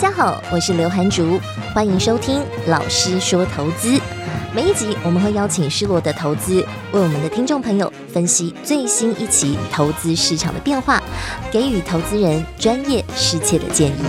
大家好，我是刘涵竹，欢迎收听老师说投资。每一集我们会邀请失落的投资，为我们的听众朋友分析最新一期投资市场的变化，给予投资人专业适切的建议。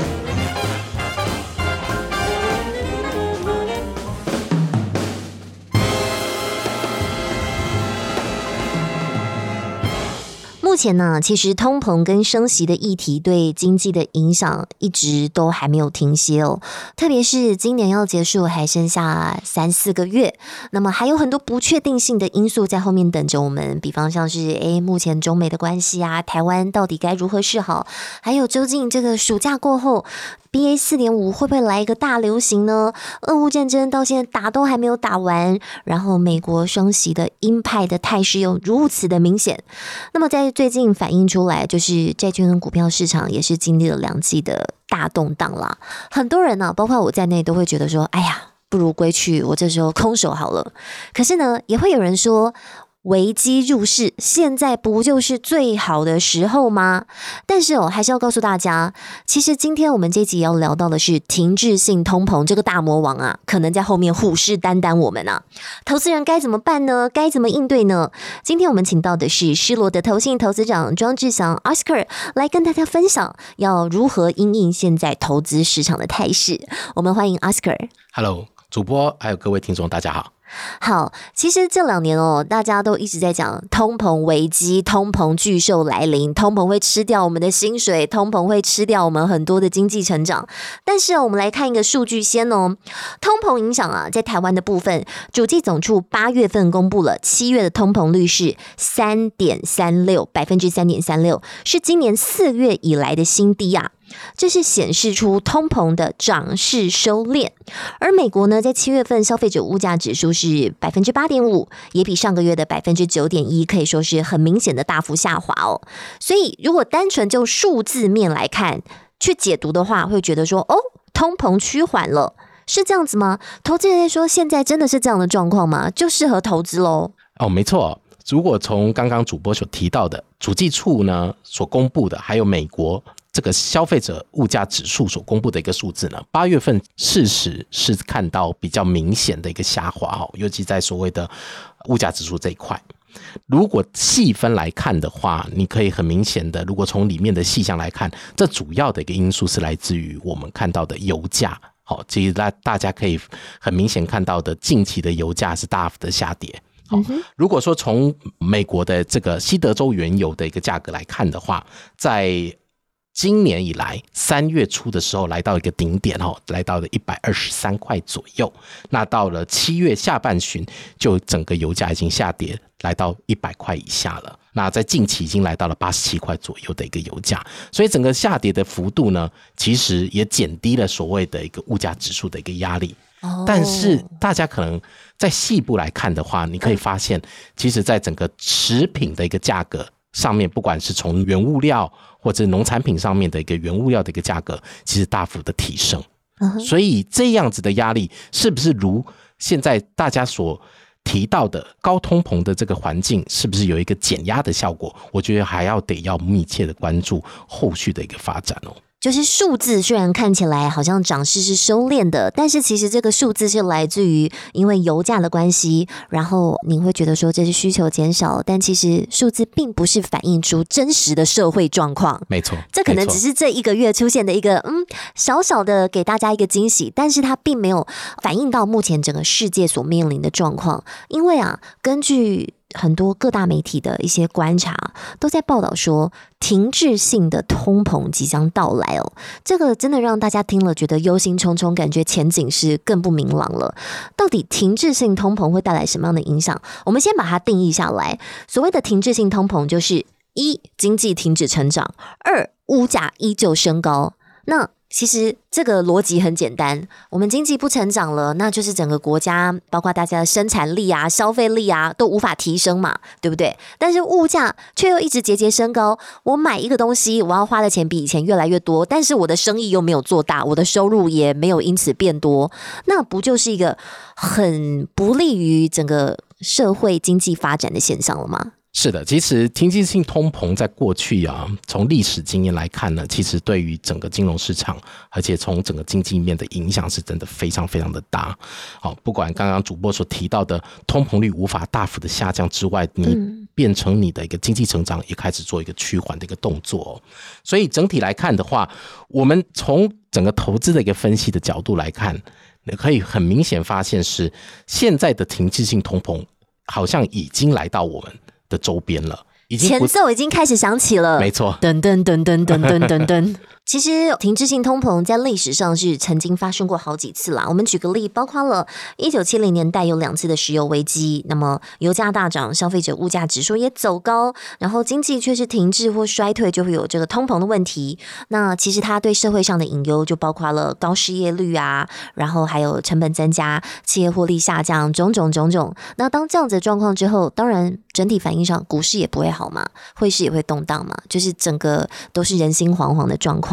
前呢，其实通膨跟升息的议题对经济的影响一直都还没有停歇哦。特别是今年要结束，还剩下三四个月，那么还有很多不确定性的因素在后面等着我们。比方像是诶，目前中美的关系啊，台湾到底该如何是好？还有究竟这个暑假过后。B A 四点五会不会来一个大流行呢？俄乌战争到现在打都还没有打完，然后美国双席的鹰派的态势又如此的明显。那么在最近反映出来，就是债券跟股票市场也是经历了两季的大动荡啦。很多人呢，包括我在内，都会觉得说：“哎呀，不如归去，我这时候空手好了。”可是呢，也会有人说。危机入市，现在不就是最好的时候吗？但是哦，还是要告诉大家，其实今天我们这集要聊到的是停滞性通膨这个大魔王啊，可能在后面虎视眈眈我们啊。投资人该怎么办呢？该怎么应对呢？今天我们请到的是失落的投信投资长庄志祥 Oscar 来跟大家分享要如何应应现在投资市场的态势。我们欢迎 Oscar。Hello，主播还有各位听众，大家好。好，其实这两年哦，大家都一直在讲通膨危机，通膨巨兽来临，通膨会吃掉我们的薪水，通膨会吃掉我们很多的经济成长。但是我们来看一个数据先哦，通膨影响啊，在台湾的部分，主计总处八月份公布了七月的通膨率是三点三六百分之三点三六，是今年四月以来的新低啊。这是显示出通膨的涨势收敛，而美国呢，在七月份消费者物价指数是百分之八点五，也比上个月的百分之九点一可以说是很明显的大幅下滑哦。所以，如果单纯就数字面来看，去解读的话，会觉得说，哦，通膨趋缓了，是这样子吗？投资人说，现在真的是这样的状况吗？就适合投资喽？哦，没错。如果从刚刚主播所提到的主计处呢所公布的，还有美国。这个消费者物价指数所公布的一个数字呢，八月份事实是看到比较明显的一个下滑哈，尤其在所谓的物价指数这一块。如果细分来看的话，你可以很明显的，如果从里面的细项来看，这主要的一个因素是来自于我们看到的油价。好，其实大大家可以很明显看到的，近期的油价是大幅的下跌。好，如果说从美国的这个西德州原油的一个价格来看的话，在今年以来，三月初的时候来到一个顶点哦，来到了一百二十三块左右。那到了七月下半旬，就整个油价已经下跌，来到一百块以下了。那在近期已经来到了八十七块左右的一个油价，所以整个下跌的幅度呢，其实也减低了所谓的一个物价指数的一个压力。但是大家可能在细部来看的话，你可以发现，其实在整个食品的一个价格上面，不管是从原物料。或者农产品上面的一个原物料的一个价格，其实大幅的提升，所以这样子的压力是不是如现在大家所提到的高通膨的这个环境，是不是有一个减压的效果？我觉得还要得要密切的关注后续的一个发展哦。就是数字虽然看起来好像涨势是收敛的，但是其实这个数字是来自于因为油价的关系，然后你会觉得说这是需求减少，但其实数字并不是反映出真实的社会状况。没错，这可能只是这一个月出现的一个嗯小小的给大家一个惊喜，但是它并没有反映到目前整个世界所面临的状况，因为啊，根据。很多各大媒体的一些观察都在报道说，停滞性的通膨即将到来哦。这个真的让大家听了觉得忧心忡忡，感觉前景是更不明朗了。到底停滞性通膨会带来什么样的影响？我们先把它定义下来。所谓的停滞性通膨，就是一经济停止成长，二物价依旧升高。那其实这个逻辑很简单，我们经济不成长了，那就是整个国家，包括大家的生产力啊、消费力啊，都无法提升嘛，对不对？但是物价却又一直节节升高，我买一个东西，我要花的钱比以前越来越多，但是我的生意又没有做大，我的收入也没有因此变多，那不就是一个很不利于整个社会经济发展的现象了吗？是的，其实停滞性通膨在过去啊，从历史经验来看呢，其实对于整个金融市场，而且从整个经济面的影响是真的非常非常的大。好，不管刚刚主播所提到的通膨率无法大幅的下降之外，你变成你的一个经济成长也开始做一个趋缓的一个动作。所以整体来看的话，我们从整个投资的一个分析的角度来看，可以很明显发现是现在的停滞性通膨好像已经来到我们。的周边了，已经前奏已经开始响起了，没错，噔噔噔噔噔噔噔噔。其实停滞性通膨在历史上是曾经发生过好几次啦。我们举个例，包括了一九七零年代有两次的石油危机，那么油价大涨，消费者物价指数也走高，然后经济却是停滞或衰退，就会有这个通膨的问题。那其实它对社会上的隐忧就包括了高失业率啊，然后还有成本增加、企业获利下降，种种种种。那当这样子的状况之后，当然整体反应上股市也不会好嘛，汇市也会动荡嘛，就是整个都是人心惶惶的状况。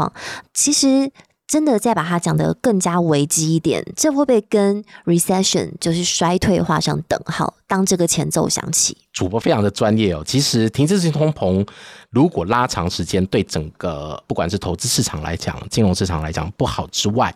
其实，真的再把它讲得更加危机一点，这会不会跟 recession 就是衰退画上等号？当这个前奏响起，主播非常的专业哦。其实，停滞性通膨如果拉长时间，对整个不管是投资市场来讲、金融市场来讲不好之外，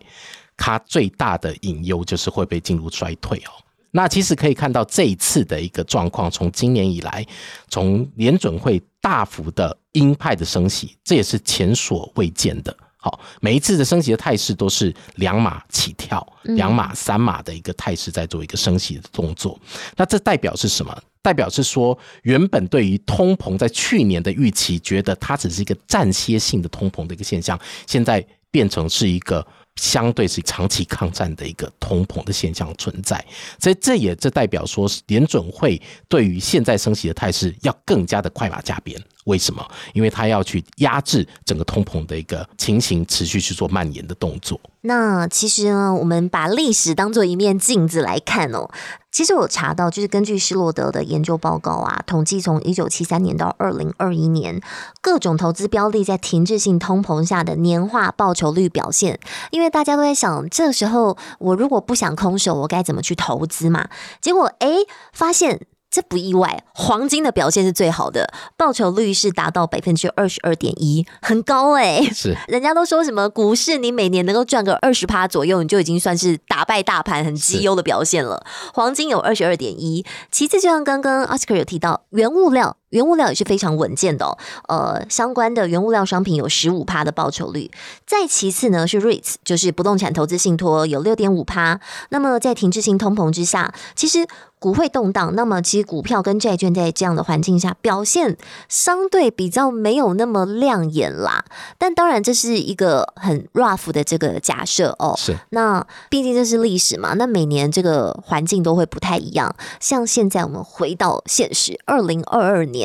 它最大的隐忧就是会被进入衰退哦。那其实可以看到这一次的一个状况，从今年以来，从联准会大幅的鹰派的升息，这也是前所未见的。好，每一次的升息的态势都是两码起跳，两码三码的一个态势在做一个升息的动作。那这代表是什么？代表是说，原本对于通膨在去年的预期，觉得它只是一个暂歇性的通膨的一个现象，现在变成是一个。相对是长期抗战的一个通膨的现象存在，所以这也这代表说，联准会对于现在升息的态势要更加的快马加鞭。为什么？因为他要去压制整个通膨的一个情形，持续去做蔓延的动作。那其实呢，我们把历史当做一面镜子来看哦。其实我查到，就是根据施洛德的研究报告啊，统计从一九七三年到二零二一年，各种投资标的在停滞性通膨下的年化报酬率表现。因为大家都在想，这时候我如果不想空手，我该怎么去投资嘛？结果哎，发现。这不意外，黄金的表现是最好的，报酬率是达到百分之二十二点一，很高哎。是，人家都说什么股市，你每年能够赚个二十趴左右，你就已经算是打败大盘，很绩优的表现了。黄金有二十二点一，其次就像刚刚 Oscar 有提到，原物料。原物料也是非常稳健的哦，呃，相关的原物料商品有十五趴的报酬率。再其次呢是 REITs，就是不动产投资信托有六点五趴。那么在停滞性通膨之下，其实股会动荡，那么其实股票跟债券在这样的环境下表现相对比较没有那么亮眼啦。但当然这是一个很 rough 的这个假设哦。是。那毕竟这是历史嘛，那每年这个环境都会不太一样。像现在我们回到现实，二零二二年。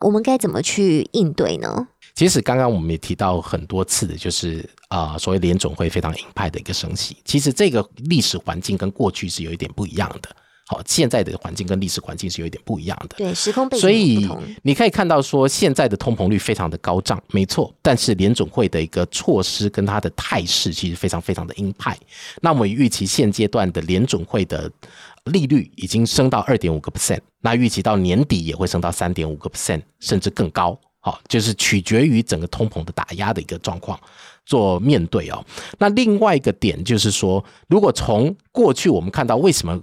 我们该怎么去应对呢？其实刚刚我们也提到很多次的，就是啊，所谓联总会非常鹰派的一个升息。其实这个历史环境跟过去是有一点不一样的。好，现在的环境跟历史环境是有一点不一样的。对，时空背景所以你可以看到说，现在的通膨率非常的高涨，没错。但是联总会的一个措施跟它的态势其实非常非常的鹰派。那我们预期现阶段的联总会的。利率已经升到二点五个 percent，那预期到年底也会升到三点五个 percent，甚至更高。好，就是取决于整个通膨的打压的一个状况做面对哦。那另外一个点就是说，如果从过去我们看到为什么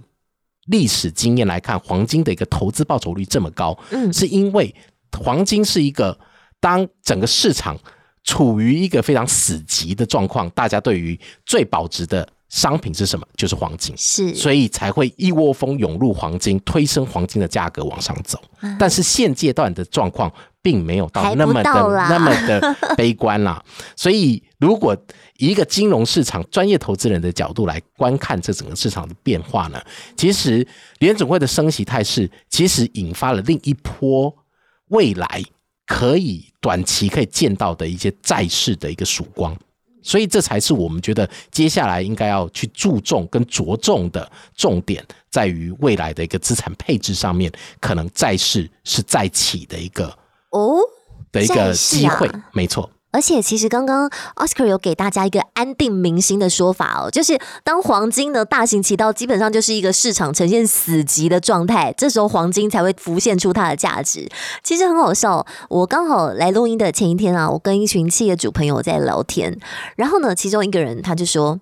历史经验来看，黄金的一个投资报酬率这么高，嗯，是因为黄金是一个当整个市场处于一个非常死寂的状况，大家对于最保值的。商品是什么？就是黄金，是，所以才会一窝蜂涌入黄金，推升黄金的价格往上走。但是现阶段的状况并没有到那么的那么的悲观啦。所以，如果以一个金融市场专业投资人的角度来观看这整个市场的变化呢，其实联总会的升息态势，其实引发了另一波未来可以短期可以见到的一些债市的一个曙光。所以这才是我们觉得接下来应该要去注重跟着重的重点，在于未来的一个资产配置上面，可能债市是再起的一个哦的一个机会，没错。而且，其实刚刚 Oscar 有给大家一个安定民心的说法哦，就是当黄金的大行其道，基本上就是一个市场呈现死寂的状态，这时候黄金才会浮现出它的价值。其实很好笑，我刚好来录音的前一天啊，我跟一群企业主朋友在聊天，然后呢，其中一个人他就说。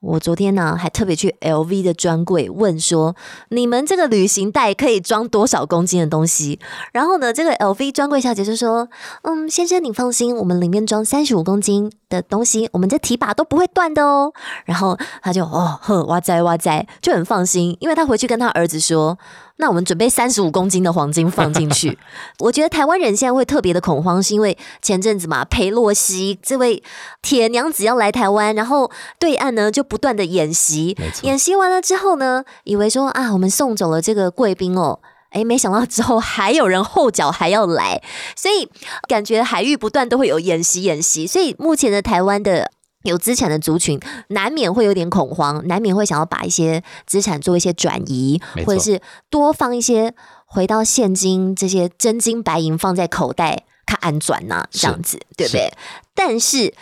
我昨天呢，还特别去 LV 的专柜问说，你们这个旅行袋可以装多少公斤的东西？然后呢，这个 LV 专柜小姐就说：“嗯，先生，你放心，我们里面装三十五公斤的东西，我们这提把都不会断的哦。”然后他就哦呵哇哉哇哉，就很放心，因为他回去跟他儿子说。那我们准备三十五公斤的黄金放进去。我觉得台湾人现在会特别的恐慌，是因为前阵子嘛，裴洛西这位铁娘子要来台湾，然后对岸呢就不断的演习，演习完了之后呢，以为说啊，我们送走了这个贵宾哦，哎，没想到之后还有人后脚还要来，所以感觉海域不断都会有演习演习，所以目前的台湾的。有资产的族群难免会有点恐慌，难免会想要把一些资产做一些转移，或者是多放一些回到现金这些真金白银放在口袋看安转呐，这样子对不对？但是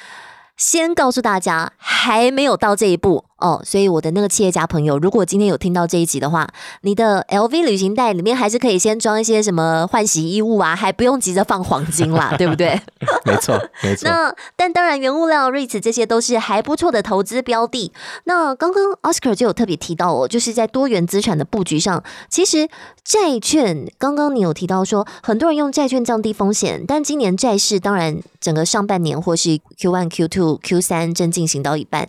先告诉大家，还没有到这一步。哦，所以我的那个企业家朋友，如果今天有听到这一集的话，你的 LV 旅行袋里面还是可以先装一些什么换洗衣物啊，还不用急着放黄金啦，对不对？没错，没错。那但当然，原物料、REITs 这些都是还不错的投资标的。那刚刚 Oscar 就有特别提到哦，就是在多元资产的布局上，其实债券，刚刚你有提到说，很多人用债券降低风险，但今年债市当然整个上半年或是 Q one、Q two、Q 三正进行到一半。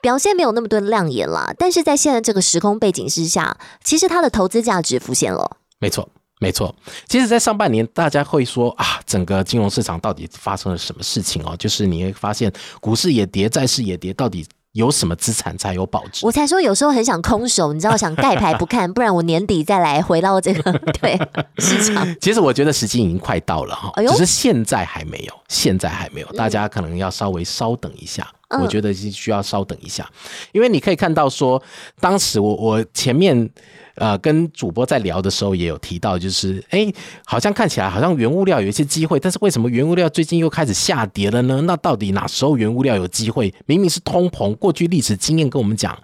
表现没有那么多亮眼啦，但是在现在这个时空背景之下，其实它的投资价值浮现了。没错，没错。其实，在上半年，大家会说啊，整个金融市场到底发生了什么事情哦？就是你会发现，股市也跌，债市也跌，到底有什么资产才有保值？我才说，有时候很想空手，你知道，想盖牌不看，不然我年底再来回到这个对市场。其实我觉得时机已经快到了哈，只是现在还没有，现在还没有，大家可能要稍微稍等一下。我觉得是需要稍等一下，因为你可以看到说，当时我我前面呃跟主播在聊的时候也有提到，就是哎，好像看起来好像原物料有一些机会，但是为什么原物料最近又开始下跌了呢？那到底哪时候原物料有机会？明明是通膨，过去历史经验跟我们讲。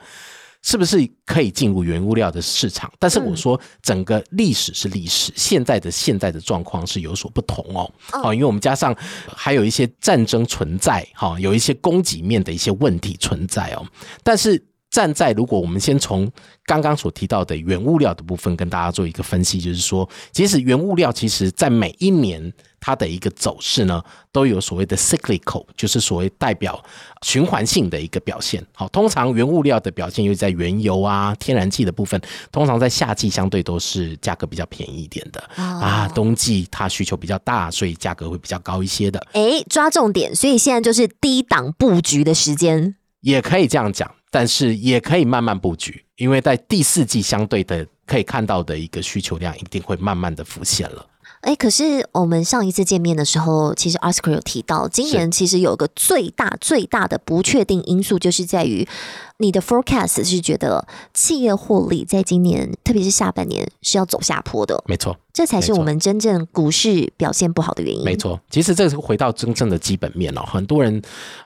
是不是可以进入原物料的市场？但是我说，整个历史是历史，现在的现在的状况是有所不同哦。哦，因为我们加上还有一些战争存在，哈，有一些供给面的一些问题存在哦。但是站在如果我们先从刚刚所提到的原物料的部分跟大家做一个分析，就是说，其实原物料其实在每一年。它的一个走势呢，都有所谓的 cyclical，就是所谓代表循环性的一个表现。好，通常原物料的表现又在原油啊、天然气的部分，通常在夏季相对都是价格比较便宜一点的啊，冬季它需求比较大，所以价格会比较高一些的。哎，抓重点，所以现在就是低档布局的时间，也可以这样讲，但是也可以慢慢布局，因为在第四季相对的可以看到的一个需求量一定会慢慢的浮现了。哎，可是我们上一次见面的时候，其实 Oscar 有提到，今年其实有一个最大最大的不确定因素，就是在于你的 forecast 是觉得企业获利在今年，特别是下半年是要走下坡的。没错，这才是我们真正股市表现不好的原因。没错，其实这是回到真正的基本面哦。很多人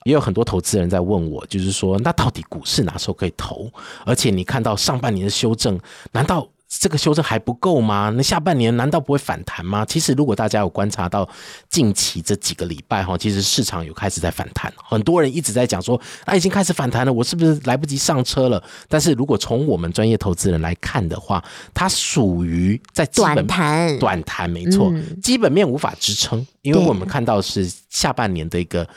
也有很多投资人在问我，就是说，那到底股市哪时候可以投？而且你看到上半年的修正，难道？这个修正还不够吗？那下半年难道不会反弹吗？其实，如果大家有观察到近期这几个礼拜哈，其实市场有开始在反弹，很多人一直在讲说，啊已经开始反弹了，我是不是来不及上车了？但是如果从我们专业投资人来看的话，它属于在短弹，短弹没错，基本面无法支撑，因为我们看到是下半年的一个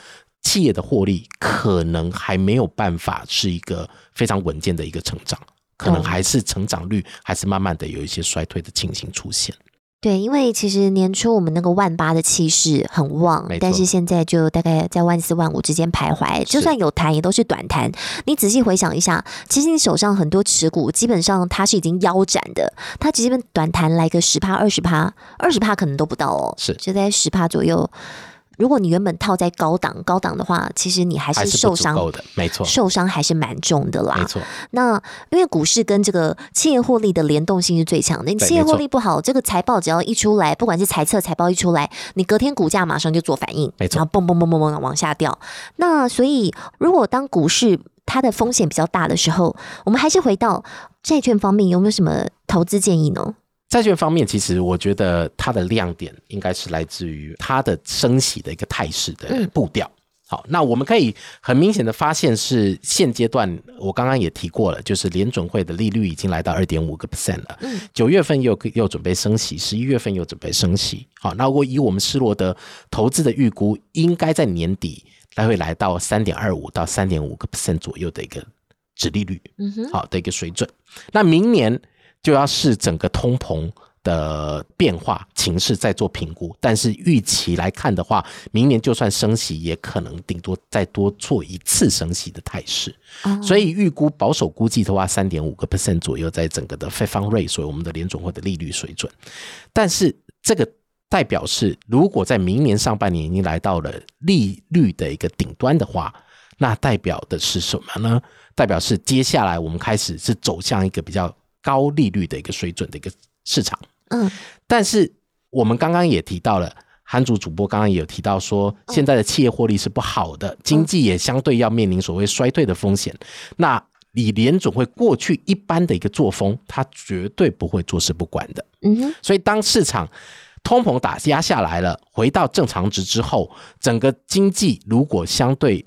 企业的获利可能还没有办法是一个非常稳健的一个成长。可能还是成长率还是慢慢的有一些衰退的情形出现。对，因为其实年初我们那个万八的气势很旺，但是现在就大概在万四万五之间徘徊。就算有弹，也都是短弹。你仔细回想一下，其实你手上很多持股，基本上它是已经腰斩的。它即便短弹来个十趴、二十趴、二十趴可能都不到哦，是就在十趴左右。如果你原本套在高档，高档的话，其实你还还是是受伤，的，没错，受伤还是蛮重的啦。没错，那因为股市跟这个企业获利的联动性是最强的，你企业获利不好，这个财报只要一出来，不管是财测财报一出来，你隔天股价马上就做反应，没错然后蹦蹦蹦蹦蹦往下掉。那所以，如果当股市它的风险比较大的时候，我们还是回到债券方面，有没有什么投资建议呢？债券方面，其实我觉得它的亮点应该是来自于它的升息的一个态势的嗯步调。好，那我们可以很明显的发现是现阶段，我刚刚也提过了，就是联准会的利率已经来到二点五个 percent 了。嗯九月份又又准备升息，十一月份又准备升息。好，那如果以我们施罗德投资的预估，应该在年底来会来到三点二五到三点五个 percent 左右的一个指利率。嗯哼，好的一个水准。那明年就要视整个通膨的变化情势再做评估，但是预期来看的话，明年就算升息，也可能顶多再多做一次升息的态势。哦所以预估保守估计的话，三点五个 percent 左右，在整个的 Fed Fund Rate，所以我们的联总会的利率水准。但是这个代表是，如果在明年上半年已经来到了利率的一个顶端的话，那代表的是什么呢？代表是接下来我们开始是走向一个比较高利率的一个水准的一个市场。嗯但是我们刚刚也提到了，韩主主播刚刚也有提到说，现在的企业获利是不好的，经济也相对要面临所谓衰退的风险。那李联总会过去一般的一个作风，他绝对不会坐视不管的。嗯哼，所以当市场通膨打压下来了，回到正常值之后，整个经济如果相对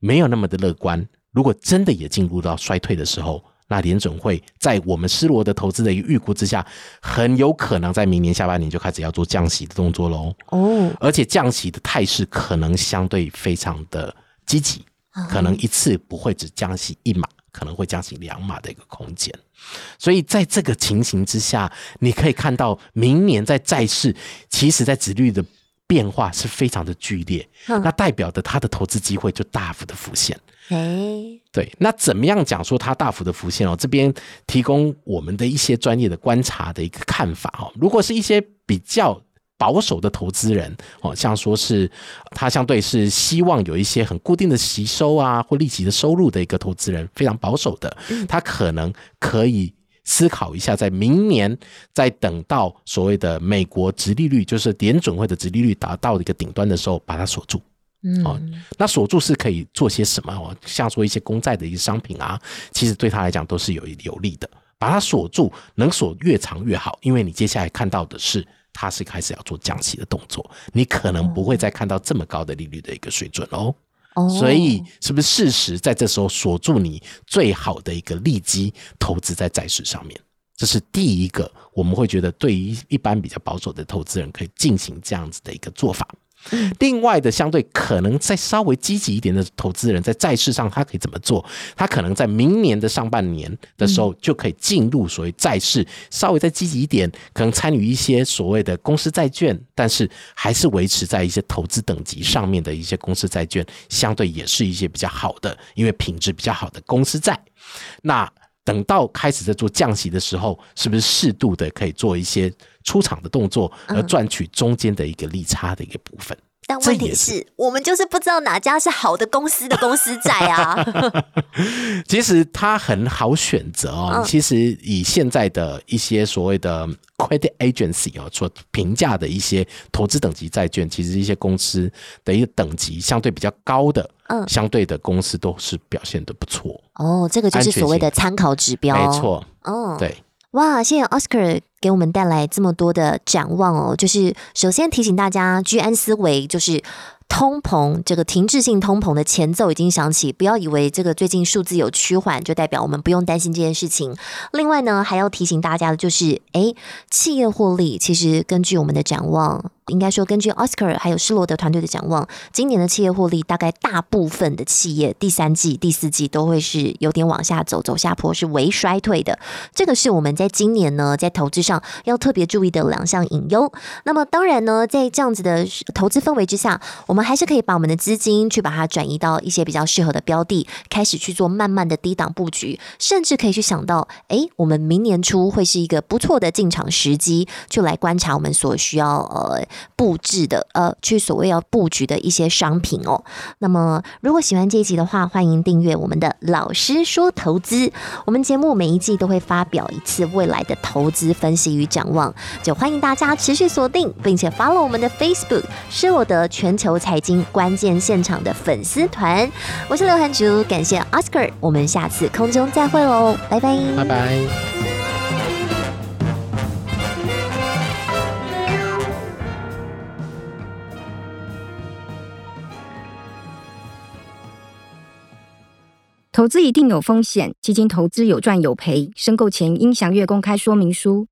没有那么的乐观，如果真的也进入到衰退的时候，那联准会在我们施罗的投资的一个预估之下，很有可能在明年下半年就开始要做降息的动作喽。哦，而且降息的态势可能相对非常的积极，可能一次不会只降息一码，可能会降息两码的一个空间。所以在这个情形之下，你可以看到明年在债市，其实在殖率的变化是非常的剧烈，嗯那代表的它的投资机会就大幅的浮现。哎，对，那怎么样讲说它大幅的浮现哦？这边提供我们的一些专业的观察的一个看法哦。如果是一些比较保守的投资人哦，像说是他相对是希望有一些很固定的吸收啊或利息的收入的一个投资人，非常保守的，他可能可以。思考一下，在明年再等到所谓的美国直利率，就是点准会的直利率达到一个顶端的时候，把它锁住。哦嗯，那锁住是可以做些什么哦？像说一些公债的一些商品啊，其实对他来讲都是有有利的。把它锁住，能锁越长越好，因为你接下来看到的是，它是开始要做降息的动作，你可能不会再看到这么高的利率的一个水准哦。哦，所以，是不是事实在这时候锁住你最好的一个利基投资在债市上面？这是第一个，我们会觉得对于一般比较保守的投资人可以进行这样子的一个做法。另外的，相对可能再稍微积极一点的投资人，在债市上他可以怎么做？他可能在明年的上半年的时候就可以进入所谓债市，稍微再积极一点，可能参与一些所谓的公司债券，但是还是维持在一些投资等级上面的一些公司债券，相对也是一些比较好的，因为品质比较好的公司债。那等到开始在做降息的时候，是不是适度的可以做一些出场的动作，而赚取中间的一个利差的一个部分？但问题是是我们就是不知道哪家是好的公司的公司债啊。其实它很好选择哦。嗯其实以现在的一些所谓的 credit agency 哦所评价的一些投资等级债券，其实一些公司的一个等级相对比较高的，嗯相对的公司都是表现的不错。哦，这个就是所谓的参考指标。没。错，哦，对。哇，谢谢 Oscar 给我们带来这么多的展望哦。就是首先提醒大家，居安思危，就是通膨这个停滞性通膨的前奏已经响起，不要以为这个最近数字有趋缓，就代表我们不用担心这件事情。另外呢，还要提醒大家的就是，诶，企业获利其实根据我们的展望。应该说，根据 Oscar 还有施罗德团队的展望，今年的企业获利大概大部分的企业第三季、第四季都会是有点往下走，走下坡，是微衰退的。这个是我们在今年呢在投资上要特别注意的两项隐忧。那么当然呢，在这样子的投资氛围之下，我们还是可以把我们的资金去把它转移到一些比较适合的标的，开始去做慢慢的低档布局，甚至可以去想到，哎，我们明年初会是一个不错的进场时机，就来观察我们所需要呃布置的呃去所谓要布局的一些商品哦。那么如果喜欢这一集的话，欢迎订阅我们的老师说投资。我们节目每一季都会发表一次未来的投资分析与展望，就欢迎大家持续锁定，并且 follow 我们的 Facebook 施罗德全球财经关键现场的粉丝团。我是刘涵竹，感谢 Oscar，我们下次空中再会喽，拜拜，拜拜。投资一定有风险，基金投资有赚有赔，申购前应详阅公开说明书。